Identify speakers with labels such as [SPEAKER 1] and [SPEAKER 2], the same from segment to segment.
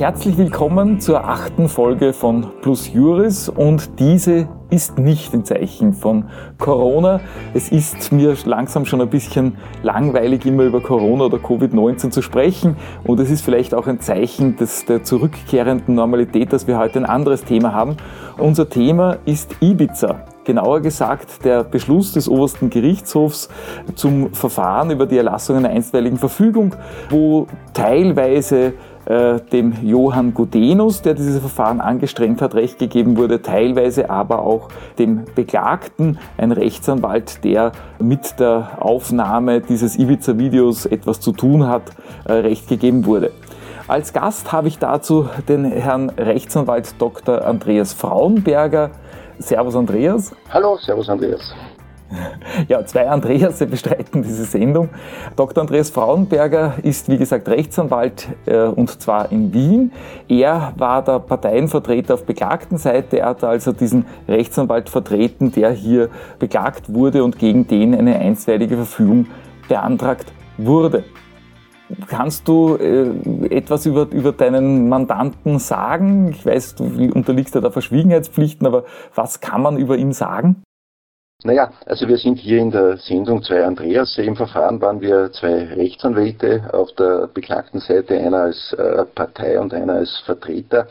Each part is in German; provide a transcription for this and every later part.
[SPEAKER 1] Herzlich willkommen zur achten Folge von Plus Juris und diese ist nicht ein Zeichen von Corona. Es ist mir langsam schon ein bisschen langweilig, immer über Corona oder Covid-19 zu sprechen und es ist vielleicht auch ein Zeichen des, der zurückkehrenden Normalität, dass wir heute ein anderes Thema haben. Unser Thema ist Ibiza genauer gesagt der Beschluss des obersten Gerichtshofs zum Verfahren über die Erlassung einer einstweiligen Verfügung, wo teilweise äh, dem Johann Gudenus, der dieses Verfahren angestrengt hat, Recht gegeben wurde, teilweise aber auch dem Beklagten, ein Rechtsanwalt, der mit der Aufnahme dieses Ibiza-Videos etwas zu tun hat, äh, Recht gegeben wurde. Als Gast habe ich dazu den Herrn Rechtsanwalt Dr. Andreas Frauenberger. Servus Andreas.
[SPEAKER 2] Hallo, Servus Andreas.
[SPEAKER 1] Ja, zwei Andreas bestreiten diese Sendung. Dr. Andreas Frauenberger ist, wie gesagt, Rechtsanwalt äh, und zwar in Wien. Er war der Parteienvertreter auf beklagten Seite. Er hat also diesen Rechtsanwalt vertreten, der hier beklagt wurde und gegen den eine einstweilige Verfügung beantragt wurde. Kannst du äh, etwas über, über deinen Mandanten sagen? Ich weiß, du unterliegst ja der Verschwiegenheitspflichten, aber was kann man über ihn sagen?
[SPEAKER 2] Naja, also wir sind hier in der Sendung zwei Andreas. Im Verfahren waren wir zwei Rechtsanwälte auf der beklagten Seite, einer als äh, Partei und einer als Vertreter.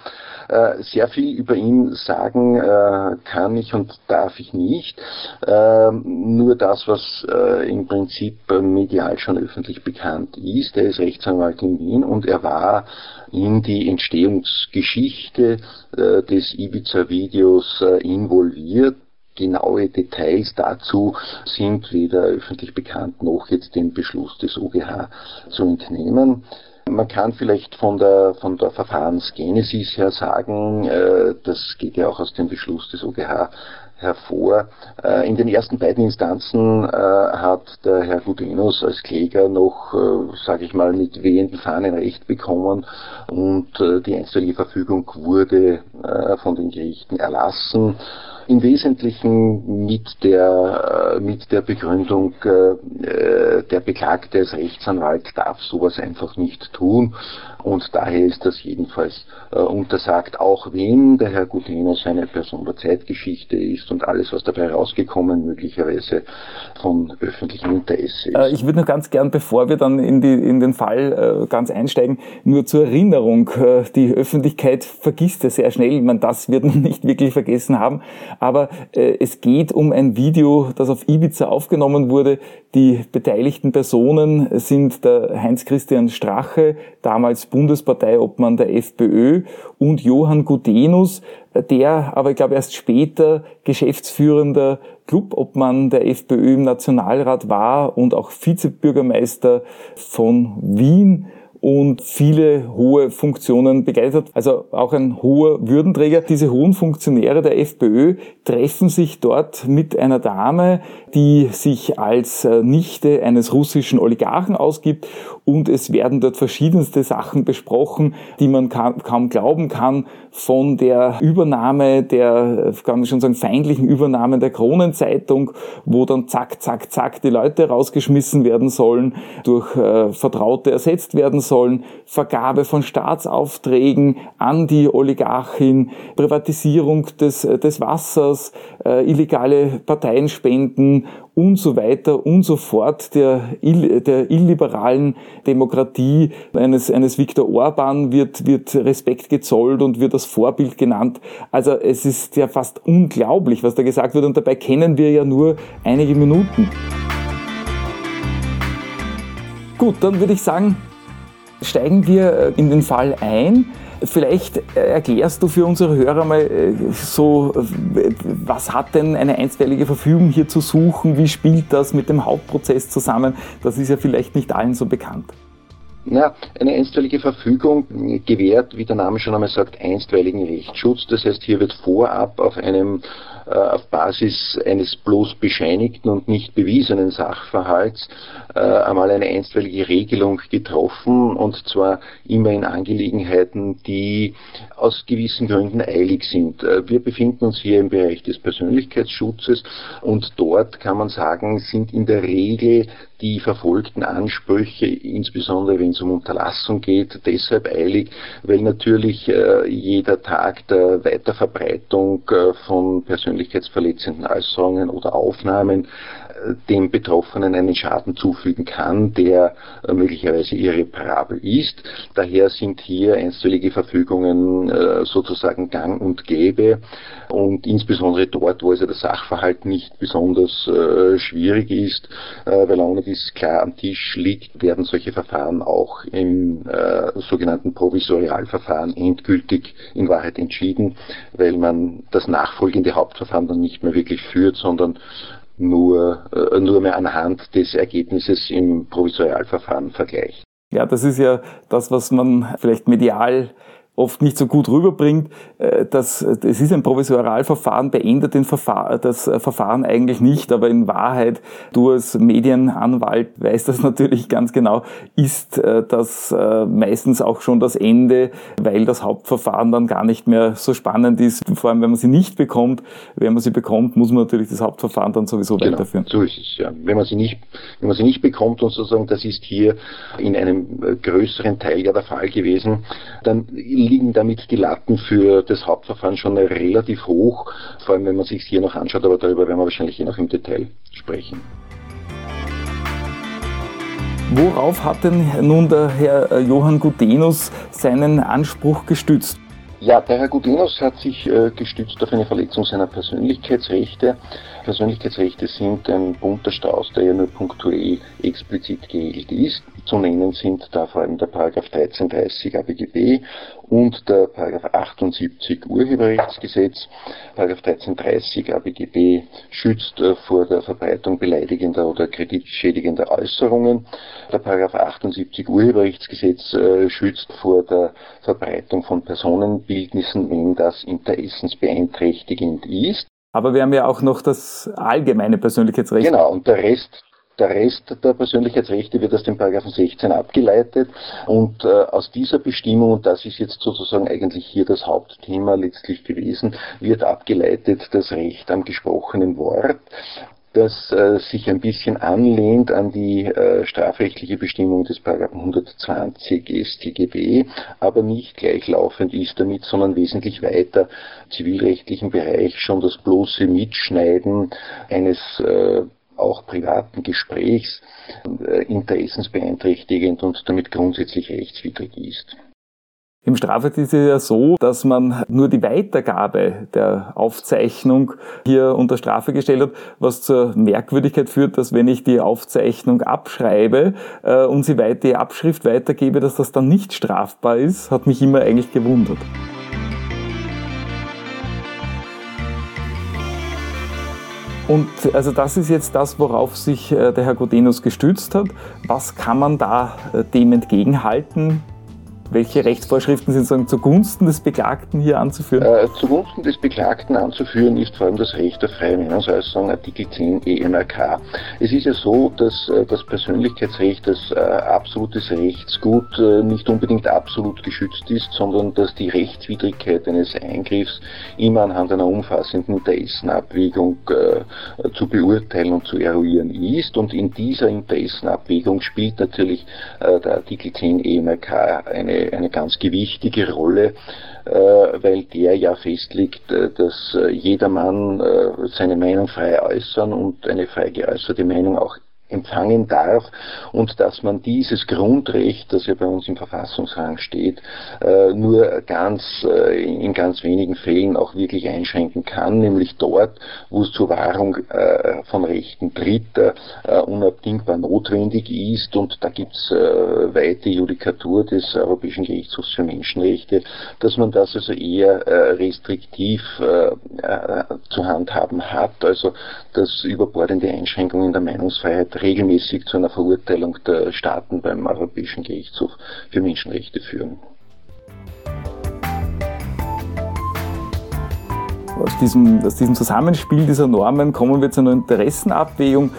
[SPEAKER 2] Äh, sehr viel über ihn sagen äh, kann ich und darf ich nicht. Ähm, nur das, was äh, im Prinzip medial schon öffentlich bekannt ist. Er ist Rechtsanwalt in Wien und er war in die Entstehungsgeschichte äh, des Ibiza-Videos äh, involviert Genaue Details dazu sind weder öffentlich bekannt noch jetzt dem Beschluss des OGH zu entnehmen. Man kann vielleicht von der, von der Verfahrensgenesis her sagen, äh, das geht ja auch aus dem Beschluss des OGH hervor. Äh, in den ersten beiden Instanzen äh, hat der Herr Gudenus als Kläger noch, äh, sage ich mal, mit wehenden Fahnen Recht bekommen und äh, die einstweilige Verfügung wurde äh, von den Gerichten erlassen im Wesentlichen mit der, äh, mit der Begründung, äh, der Beklagte als Rechtsanwalt darf sowas einfach nicht tun und daher ist das jedenfalls äh, untersagt, auch wenn der Herr Gutenus eine Person der Zeitgeschichte ist und alles, was dabei rausgekommen, möglicherweise von öffentlichem Interesse ist.
[SPEAKER 1] Ich würde nur ganz gern, bevor wir dann in, die, in den Fall ganz einsteigen, nur zur Erinnerung, die Öffentlichkeit vergisst ja sehr schnell, meine, das wird man nicht wirklich vergessen haben, aber äh, es geht um ein Video, das auf Ibiza aufgenommen wurde. Die beteiligten Personen sind der Heinz-Christian Strache, damals Bundesparteiobmann der FPÖ, und Johann Gudenus, der aber, ich glaube, erst später geschäftsführender Clubobmann der FPÖ im Nationalrat war und auch Vizebürgermeister von Wien und viele hohe Funktionen begleitet hat. Also auch ein hoher Würdenträger. Diese hohen Funktionäre der FPÖ treffen sich dort mit einer Dame, die sich als äh, Nichte eines russischen Oligarchen ausgibt. Und es werden dort verschiedenste Sachen besprochen, die man kaum glauben kann, von der Übernahme der, kann man schon sagen, feindlichen Übernahme der Kronenzeitung, wo dann zack, zack, zack die Leute rausgeschmissen werden sollen, durch äh, Vertraute ersetzt werden sollen, Vergabe von Staatsaufträgen an die Oligarchin, Privatisierung des, des Wassers, äh, illegale Parteienspenden und so weiter und so fort der, der illiberalen Demokratie eines, eines Viktor Orban wird, wird Respekt gezollt und wird als Vorbild genannt. Also es ist ja fast unglaublich, was da gesagt wird und dabei kennen wir ja nur einige Minuten. Gut, dann würde ich sagen, steigen wir in den Fall ein. Vielleicht erklärst du für unsere Hörer mal so, was hat denn eine einstweilige Verfügung hier zu suchen? Wie spielt das mit dem Hauptprozess zusammen? Das ist ja vielleicht nicht allen so bekannt.
[SPEAKER 2] Na, eine einstweilige Verfügung gewährt, wie der Name schon einmal sagt, einstweiligen Rechtsschutz. Das heißt, hier wird vorab auf einem äh, auf Basis eines bloß bescheinigten und nicht bewiesenen Sachverhalts äh, einmal eine einstweilige Regelung getroffen und zwar immer in Angelegenheiten, die aus gewissen Gründen eilig sind. Äh, wir befinden uns hier im Bereich des Persönlichkeitsschutzes und dort kann man sagen, sind in der Regel die verfolgten Ansprüche, insbesondere wenn es um Unterlassung geht, deshalb eilig, weil natürlich äh, jeder Tag der Weiterverbreitung äh, von persönlichkeitsverletzenden Äußerungen oder Aufnahmen dem Betroffenen einen Schaden zufügen kann, der äh, möglicherweise irreparabel ist. Daher sind hier einstweilige Verfügungen äh, sozusagen gang und gäbe und insbesondere dort, wo also der Sachverhalt nicht besonders äh, schwierig ist, weil ohne dies klar am Tisch liegt, werden solche Verfahren auch im sogenannten Provisorialverfahren endgültig in Wahrheit entschieden, weil man das nachfolgende Hauptverfahren dann nicht mehr wirklich führt, sondern nur, äh, nur mehr anhand des Ergebnisses im Provisorialverfahren vergleicht.
[SPEAKER 1] Ja, das ist ja das, was man vielleicht medial oft nicht so gut rüberbringt. Äh, das, es ist ein Provisorialverfahren, beendet den Verfahr das Verfahren eigentlich nicht, aber in Wahrheit, du als Medienanwalt weißt das natürlich ganz genau, ist äh, das äh, meistens auch schon das Ende, weil das Hauptverfahren dann gar nicht mehr so spannend ist. Vor allem, wenn man sie nicht bekommt. Wenn man sie bekommt, muss man natürlich das Hauptverfahren dann sowieso genau, weiterführen.
[SPEAKER 2] So ist es, ja. Wenn man sie nicht, wenn man sie nicht bekommt und sozusagen, das ist hier in einem größeren Teil ja der Fall gewesen, dann liegen damit die Latten für das Hauptverfahren schon relativ hoch, vor allem wenn man sich hier noch anschaut, aber darüber werden wir wahrscheinlich eh noch im Detail sprechen.
[SPEAKER 1] Worauf hat denn nun der Herr äh, Johann Gudenus seinen Anspruch gestützt?
[SPEAKER 2] Ja, der Herr Gudenus hat sich äh, gestützt auf eine Verletzung seiner Persönlichkeitsrechte. Persönlichkeitsrechte sind ein bunter Strauß, der ja nur punktuell explizit geregelt ist. Zu nennen sind da vor allem der Paragraph 1330 ABGB und der Paragraph 78 Urheberrechtsgesetz. Paragraph 1330 ABGB schützt äh, vor der Verbreitung beleidigender oder kreditschädigender Äußerungen. Der Paragraph 78 Urheberrechtsgesetz äh, schützt vor der Verbreitung von Personenbildnissen, wenn das interessensbeeinträchtigend ist.
[SPEAKER 1] Aber wir haben ja auch noch das allgemeine Persönlichkeitsrecht.
[SPEAKER 2] Genau, und der Rest der Rest der Persönlichkeitsrechte wird aus dem Paragraphen 16 abgeleitet und äh, aus dieser Bestimmung, und das ist jetzt sozusagen eigentlich hier das Hauptthema letztlich gewesen, wird abgeleitet das Recht am gesprochenen Wort das äh, sich ein bisschen anlehnt an die äh, strafrechtliche Bestimmung des Paragraphen 120 StGB, aber nicht gleichlaufend ist damit, sondern wesentlich weiter zivilrechtlichen Bereich schon das bloße Mitschneiden eines äh, auch privaten Gesprächs äh, interessensbeeinträchtigend und damit grundsätzlich rechtswidrig ist.
[SPEAKER 1] Im Strafrecht ist es ja so, dass man nur die Weitergabe der Aufzeichnung hier unter Strafe gestellt hat, was zur Merkwürdigkeit führt, dass wenn ich die Aufzeichnung abschreibe äh, und sie weiter die Abschrift weitergebe, dass das dann nicht strafbar ist, hat mich immer eigentlich gewundert. Und also das ist jetzt das, worauf sich äh, der Herr Godenus gestützt hat. Was kann man da äh, dem entgegenhalten? Welche Rechtsvorschriften sind sozusagen zugunsten des Beklagten hier anzuführen?
[SPEAKER 2] Äh, zugunsten des Beklagten anzuführen ist vor allem das Recht der freien Meinungsäußerung, Artikel 10 EMRK. Es ist ja so, dass äh, das Persönlichkeitsrecht als äh, absolutes Rechtsgut äh, nicht unbedingt absolut geschützt ist, sondern dass die Rechtswidrigkeit eines Eingriffs immer anhand einer umfassenden Interessenabwägung äh, zu beurteilen und zu eruieren ist. Und in dieser Interessenabwägung spielt natürlich äh, der Artikel 10 EMRK eine eine, ganz gewichtige Rolle, äh, weil der ja festlegt, äh, dass äh, jedermann seine Meinung frei äußern und eine frei geäußerte Meinung auch empfangen darf und dass man dieses Grundrecht, das ja bei uns im Verfassungsrang steht, äh, nur ganz äh, in ganz wenigen Fällen auch wirklich einschränken kann, nämlich dort, wo es zur Wahrung äh, von Rechten Dritter unabdingbar notwendig ist. Und da gibt es weite Judikatur des Europäischen Gerichtshofs für Menschenrechte, dass man das also eher restriktiv zu handhaben hat, also dass überbordende Einschränkungen der Meinungsfreiheit regelmäßig zu einer Verurteilung der Staaten beim Europäischen Gerichtshof für Menschenrechte führen.
[SPEAKER 1] Aus diesem, aus diesem Zusammenspiel dieser Normen kommen wir zu einer Interessenabwägung.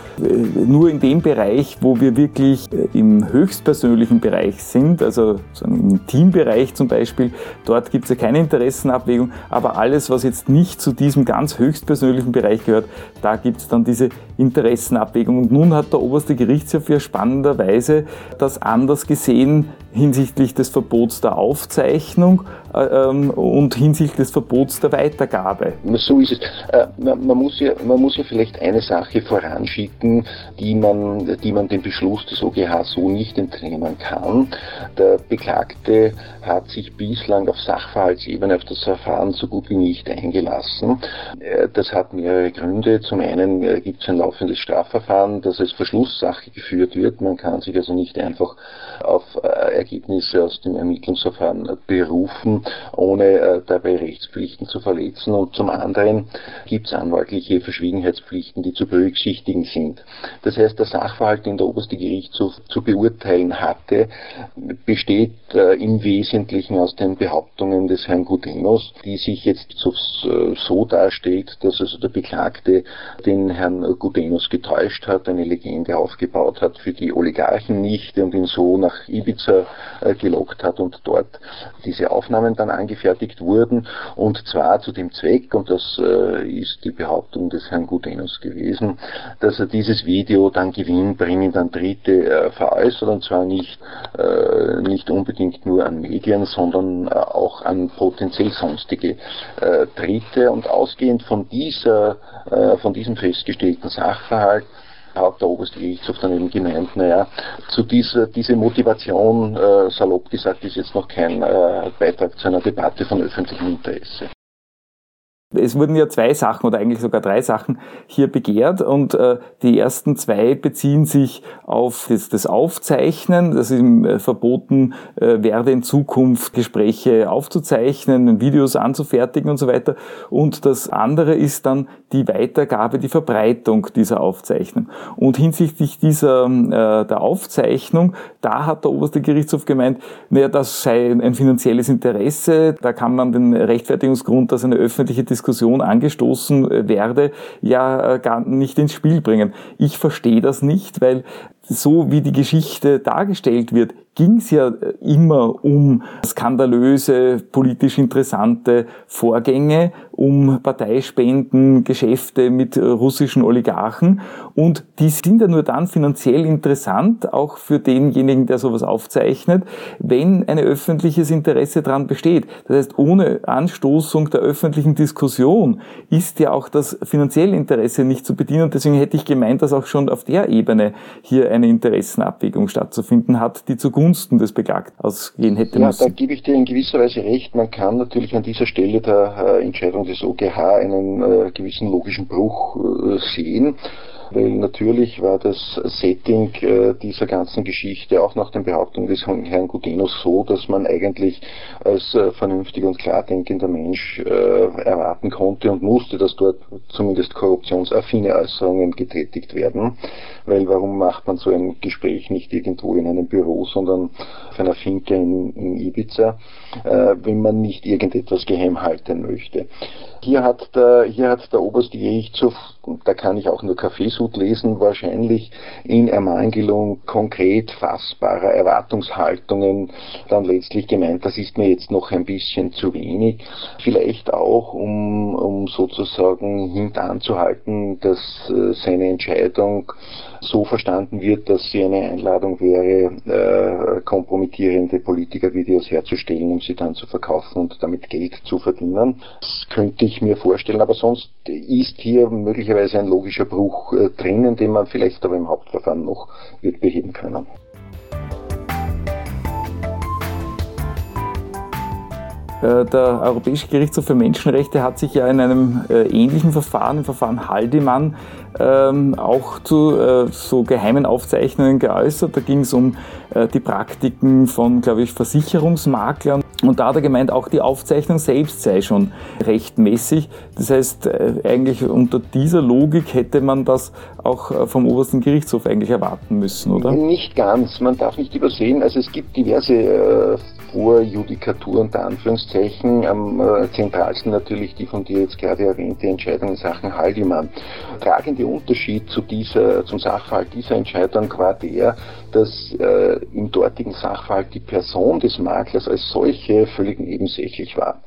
[SPEAKER 1] Nur in dem Bereich, wo wir wirklich äh, im höchstpersönlichen Bereich sind, also im Teambereich zum Beispiel, dort gibt es ja keine Interessenabwägung, aber alles, was jetzt nicht zu diesem ganz höchstpersönlichen Bereich gehört, da gibt es dann diese Interessenabwägung. Und nun hat der oberste Gerichtshof ja spannenderweise das anders gesehen hinsichtlich des Verbots der Aufzeichnung äh, ähm, und hinsichtlich des Verbots der Weitergabe.
[SPEAKER 2] So ist es. Äh, man, man, muss ja, man muss ja vielleicht eine Sache voranschicken, die man, die man dem Beschluss des OGH so nicht entnehmen kann. Der Beklagte hat sich bislang auf Sachverhaltsebene auf das Verfahren so gut wie nicht eingelassen. Äh, das hat mehrere Gründe. Zum einen äh, gibt es ein laufendes Strafverfahren, das als Verschlusssache geführt wird. Man kann sich also nicht einfach auf Ergebnisse aus dem Ermittlungsverfahren berufen, ohne äh, dabei Rechtspflichten zu verletzen. Und zum anderen gibt es anwaltliche Verschwiegenheitspflichten, die zu berücksichtigen sind. Das heißt, der Sachverhalt, den der oberste Gerichtshof zu beurteilen hatte, besteht äh, im Wesentlichen aus den Behauptungen des Herrn Gudenos, die sich jetzt so, so darstellt, dass also der Beklagte den Herrn Gudenos getäuscht hat, eine Legende aufgebaut hat für die Oligarchen nicht und ihn so nach Ibiza gelockt hat und dort diese Aufnahmen dann angefertigt wurden. Und zwar zu dem Zweck, und das äh, ist die Behauptung des Herrn Gudenus gewesen, dass er dieses Video dann gewinnbringend an Dritte äh, veräußert. Und zwar nicht, äh, nicht unbedingt nur an Medien, sondern äh, auch an potenziell sonstige äh, Dritte. Und ausgehend von dieser, äh, von diesem festgestellten Sachverhalt hat der oberste Gerichtshof dann eben gemeint, naja, zu dieser diese Motivation, äh, salopp gesagt, ist jetzt noch kein äh, Beitrag zu einer Debatte von öffentlichem Interesse.
[SPEAKER 1] Es wurden ja zwei Sachen oder eigentlich sogar drei Sachen hier begehrt und äh, die ersten zwei beziehen sich auf das, das Aufzeichnen, dass ihm äh, verboten äh, werde in Zukunft Gespräche aufzuzeichnen, Videos anzufertigen und so weiter. Und das andere ist dann die Weitergabe, die Verbreitung dieser Aufzeichnung. Und hinsichtlich dieser äh, der Aufzeichnung, da hat der oberste Gerichtshof gemeint, naja, das sei ein finanzielles Interesse, da kann man den Rechtfertigungsgrund, dass eine öffentliche Diskussion Diskussion angestoßen äh, werde, ja äh, gar nicht ins Spiel bringen. Ich verstehe das nicht, weil so wie die Geschichte dargestellt wird, ging es ja äh, immer um skandalöse, politisch interessante Vorgänge, um Parteispenden, Geschäfte mit äh, russischen Oligarchen. Und die sind ja nur dann finanziell interessant, auch für denjenigen, der sowas aufzeichnet, wenn ein öffentliches Interesse daran besteht. Das heißt, ohne Anstoßung der öffentlichen Diskussion ist ja auch das finanzielle Interesse nicht zu bedienen. Und deswegen hätte ich gemeint, dass auch schon auf der Ebene hier eine Interessenabwägung stattzufinden hat, die zugunsten des Beklagten ausgehen hätte
[SPEAKER 2] ja,
[SPEAKER 1] müssen.
[SPEAKER 2] Da gebe ich dir in gewisser Weise recht. Man kann natürlich an dieser Stelle der äh, Entscheidung des OGH einen äh, gewissen logischen Bruch äh, sehen weil natürlich war das Setting äh, dieser ganzen Geschichte auch nach den Behauptungen des Herrn Gudenus so, dass man eigentlich als äh, vernünftiger und klar denkender Mensch äh, erwarten konnte und musste, dass dort zumindest korruptionsaffine Äußerungen getätigt werden, weil warum macht man so ein Gespräch nicht irgendwo in einem Büro, sondern auf einer Finke in, in Ibiza, äh, wenn man nicht irgendetwas geheim halten möchte. Hier hat der, hier hat der oberste Gerichtshof, da kann ich auch nur Kaffeesud lesen, wahrscheinlich in Ermangelung konkret fassbarer Erwartungshaltungen dann letztlich gemeint, das ist mir jetzt noch ein bisschen zu wenig. Vielleicht auch, um, um sozusagen hintanzuhalten, dass äh, seine Entscheidung so verstanden wird, dass sie eine Einladung wäre, äh, kompromittierende Politikervideos herzustellen, um sie dann zu verkaufen und damit Geld zu verdienen. Das könnte ich mir vorstellen, aber sonst ist hier möglicherweise ein logischer Bruch äh, drinnen, den man vielleicht aber im Hauptverfahren noch wird beheben können.
[SPEAKER 1] Der Europäische Gerichtshof für Menschenrechte hat sich ja in einem äh, ähnlichen Verfahren, im Verfahren Haldemann, ähm, auch zu äh, so geheimen Aufzeichnungen geäußert. Da ging es um die Praktiken von, glaube ich, Versicherungsmaklern. Und da hat er gemeint, auch die Aufzeichnung selbst sei schon rechtmäßig. Das heißt, eigentlich unter dieser Logik hätte man das auch vom obersten Gerichtshof eigentlich erwarten müssen, oder?
[SPEAKER 2] Nicht ganz. Man darf nicht übersehen, also es gibt diverse Vorjudikatur unter Anführungszeichen. Am äh, zentralsten natürlich die von dir jetzt gerade erwähnte Entscheidung in Sachen Haldimann. Tragende Unterschied zu dieser, zum Sachverhalt dieser Entscheidung war der, dass äh, im dortigen Sachverhalt die Person des Maklers als solche völlig nebensächlich war.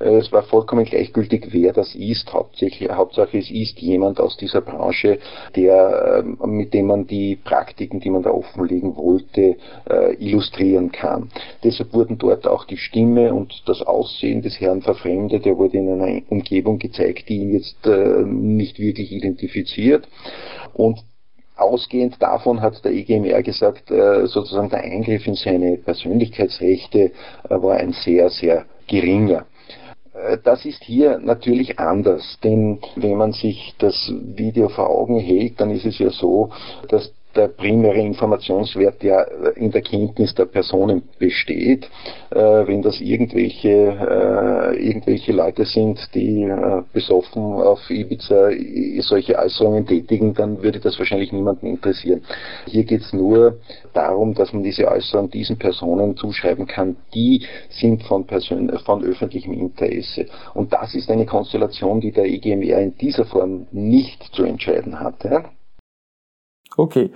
[SPEAKER 2] Äh, es war vollkommen gleichgültig, wer das ist. Hauptsächlich, Hauptsache es ist jemand aus dieser Branche, der, äh, mit dem man die Praktiken, die man da offenlegen wollte, äh, illustrieren kann. Deshalb wurden dort auch die Stimme und das Aussehen des Herrn verfremdet. Er wurde in einer Umgebung gezeigt, die ihn jetzt nicht wirklich identifiziert. Und Ausgehend davon hat der EGMR gesagt, sozusagen der Eingriff in seine Persönlichkeitsrechte war ein sehr, sehr geringer. Äh, das ist hier natürlich anders, denn wenn man sich das Video vor Augen hält, dann ist es ja so, dass der primäre Informationswert ja in der Kenntnis der Personen besteht. Äh, wenn das irgendwelche, äh, irgendwelche Leute sind, die äh, besoffen auf Ibiza solche Äußerungen tätigen, dann würde das wahrscheinlich niemanden interessieren. Hier geht es nur darum, dass man diese Äußerungen diesen Personen zuschreiben kann, die sind von, Persön von öffentlichem Interesse. Und das ist eine Konstellation, die der EGMR in dieser Form nicht zu entscheiden hatte.
[SPEAKER 1] Okay.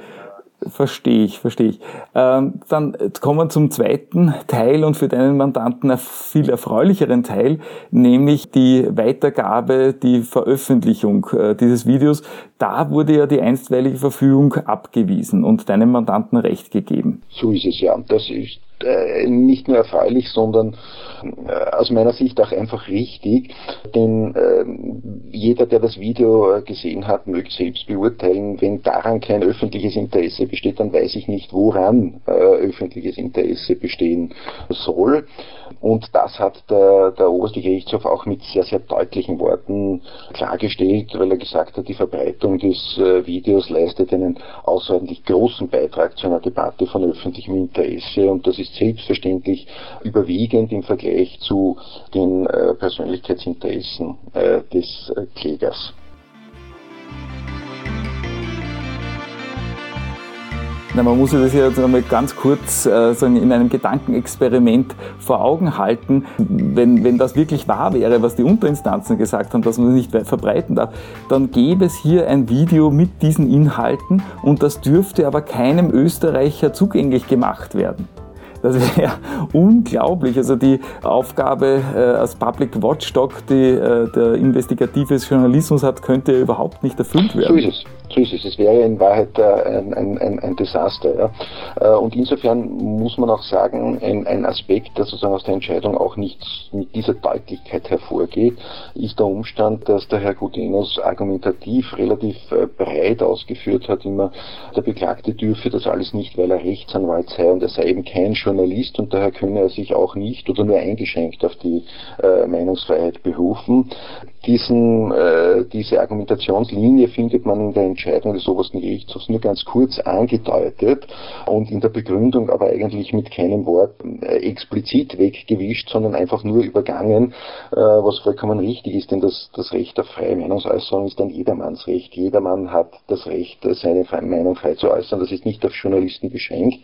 [SPEAKER 1] Verstehe ich, verstehe ich. Ähm, dann kommen wir zum zweiten Teil und für deinen Mandanten einen viel erfreulicheren Teil, nämlich die Weitergabe, die Veröffentlichung äh, dieses Videos. Da wurde ja die einstweilige Verfügung abgewiesen und deinem Mandanten Recht gegeben.
[SPEAKER 2] So ist es ja. Das ist äh, nicht nur erfreulich, sondern äh, aus meiner Sicht auch einfach richtig. Denn äh, jeder, der das Video gesehen hat, möge selbst beurteilen, wenn daran kein öffentliches Interesse besteht, dann weiß ich nicht, woran öffentliches Interesse bestehen soll. Und das hat der, der oberste Gerichtshof auch mit sehr, sehr deutlichen Worten klargestellt, weil er gesagt hat, die Verbreitung des Videos leistet einen außerordentlich großen Beitrag zu einer Debatte von öffentlichem Interesse und das ist selbstverständlich überwiegend im Vergleich zu den äh, Persönlichkeitsinteressen äh, des äh, Klägers.
[SPEAKER 1] Na, man muss sich das jetzt einmal ganz kurz äh, sagen, in einem Gedankenexperiment vor Augen halten. Wenn, wenn das wirklich wahr wäre, was die Unterinstanzen gesagt haben, dass man das nicht verbreiten darf, dann gäbe es hier ein Video mit diesen Inhalten und das dürfte aber keinem Österreicher zugänglich gemacht werden. Das wäre unglaublich. Also die Aufgabe äh, als Public Watchdog, die äh, der investigatives Journalismus hat, könnte überhaupt nicht erfüllt werden.
[SPEAKER 2] So ist es. So ist es. Es wäre in Wahrheit äh, ein, ein, ein, ein Desaster. Ja. Äh, und insofern muss man auch sagen, ein, ein Aspekt, der sozusagen aus der Entscheidung auch nicht mit dieser Deutlichkeit hervorgeht, ist der Umstand, dass der Herr Gudenus argumentativ relativ äh, breit ausgeführt hat, immer der Beklagte dürfe das alles nicht, weil er Rechtsanwalt sei und er sei eben kein Journalist und daher könne er sich auch nicht oder nur eingeschränkt auf die äh, Meinungsfreiheit berufen. Diesen, äh, diese Argumentationslinie findet man in der Entscheidung des obersten Gerichtshofs nur ganz kurz angedeutet und in der Begründung aber eigentlich mit keinem Wort äh, explizit weggewischt, sondern einfach nur übergangen, äh, was vollkommen richtig ist, denn das, das Recht auf freie Meinungsäußerung ist ein jedermanns. Jedermann hat das Recht, seine Meinung frei zu äußern. Das ist nicht auf Journalisten beschränkt,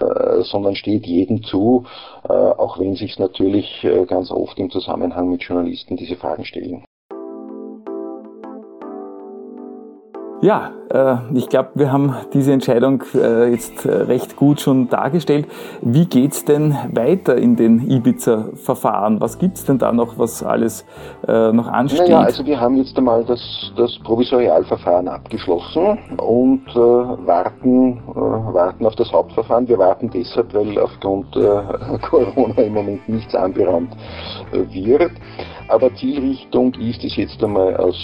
[SPEAKER 2] äh, sondern steht jedem zu, äh, auch wenn sich natürlich äh, ganz oft im Zusammenhang mit Journalisten diese Fragen stellen.
[SPEAKER 1] Ja, äh, ich glaube, wir haben diese Entscheidung äh, jetzt äh, recht gut schon dargestellt. Wie geht's denn weiter in den Ibiza-Verfahren? Was gibt's denn da noch, was alles noch ansteht?
[SPEAKER 2] Naja, also wir haben jetzt einmal das, das Provisorialverfahren abgeschlossen und äh, warten, äh, warten auf das Hauptverfahren. Wir warten deshalb, weil aufgrund äh, Corona im Moment nichts anberaumt wird. Aber Zielrichtung ist es jetzt einmal aus,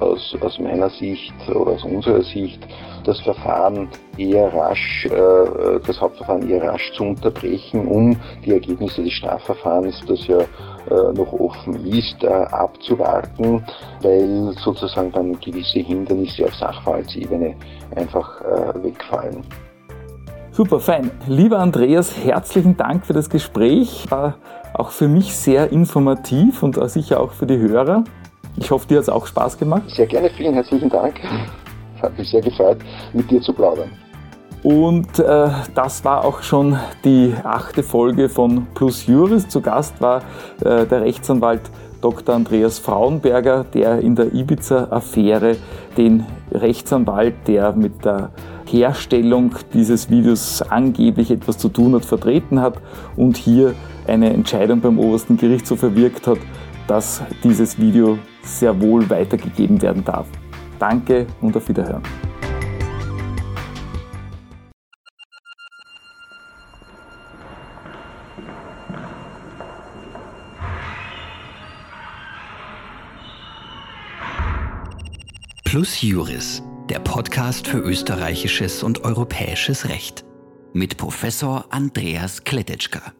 [SPEAKER 2] aus, aus meiner Sicht oder aus unserer Sicht, das Verfahren eher rasch, äh, das Hauptverfahren eher rasch zu unterbrechen, um die Ergebnisse des Strafverfahrens, das ja äh, noch offen ist, äh, abzuwarten, weil sozusagen dann gewisse Hindernisse auf Sachverhaltsebene einfach äh, wegfallen.
[SPEAKER 1] Super, fein. Lieber Andreas, herzlichen Dank für das Gespräch. War auch für mich sehr informativ und sicher auch für die Hörer. Ich hoffe, dir hat es auch Spaß gemacht.
[SPEAKER 2] Sehr gerne, vielen herzlichen Dank. Hat mich sehr gefreut, mit dir zu plaudern.
[SPEAKER 1] Und äh, das war auch schon die achte Folge von Plus Juris. Zu Gast war äh, der Rechtsanwalt Dr. Andreas Frauenberger, der in der Ibiza-Affäre den Rechtsanwalt, der mit der Herstellung dieses Videos angeblich etwas zu tun hat, vertreten hat und hier eine Entscheidung beim obersten Gerichtshof erwirkt hat, dass dieses Video sehr wohl weitergegeben werden darf. Danke und auf Wiederhören.
[SPEAKER 3] Plus Juris, der Podcast für österreichisches und europäisches Recht mit Professor Andreas Kletetschka.